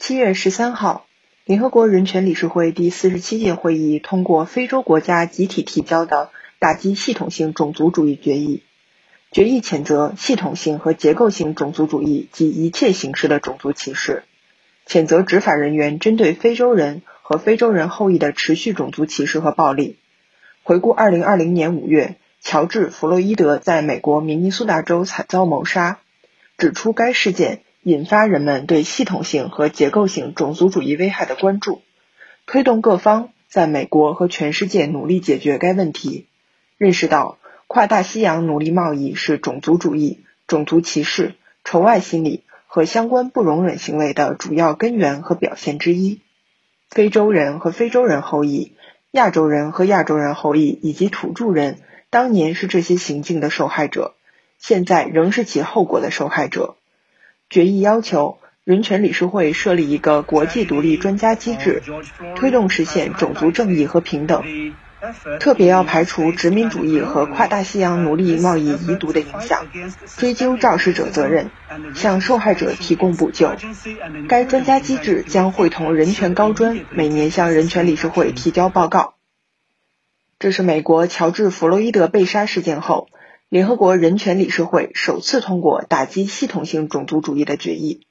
七月十三号，联合国人权理事会第四十七届会议通过非洲国家集体提交的打击系统性种族主义决议。决议谴责系统性和结构性种族主义及一切形式的种族歧视，谴责执法人员针对非洲人和非洲人后裔的持续种族歧视和暴力。回顾二零二零年五月，乔治·弗洛伊德在美国明尼苏达州惨遭谋杀，指出该事件。引发人们对系统性和结构性种族主义危害的关注，推动各方在美国和全世界努力解决该问题。认识到跨大西洋奴隶贸易是种族主义、种族歧视、仇外心理和相关不容忍行为的主要根源和表现之一。非洲人和非洲人后裔、亚洲人和亚洲人后裔以及土著人当年是这些行径的受害者，现在仍是其后果的受害者。决议要求人权理事会设立一个国际独立专家机制，推动实现种族正义和平等，特别要排除殖民主义和跨大西洋奴隶贸易遗毒的影响，追究肇事者责任，向受害者提供补救。该专家机制将会同人权高专每年向人权理事会提交报告。这是美国乔治·弗洛伊德被杀事件后。联合国人权理事会首次通过打击系统性种族主义的决议。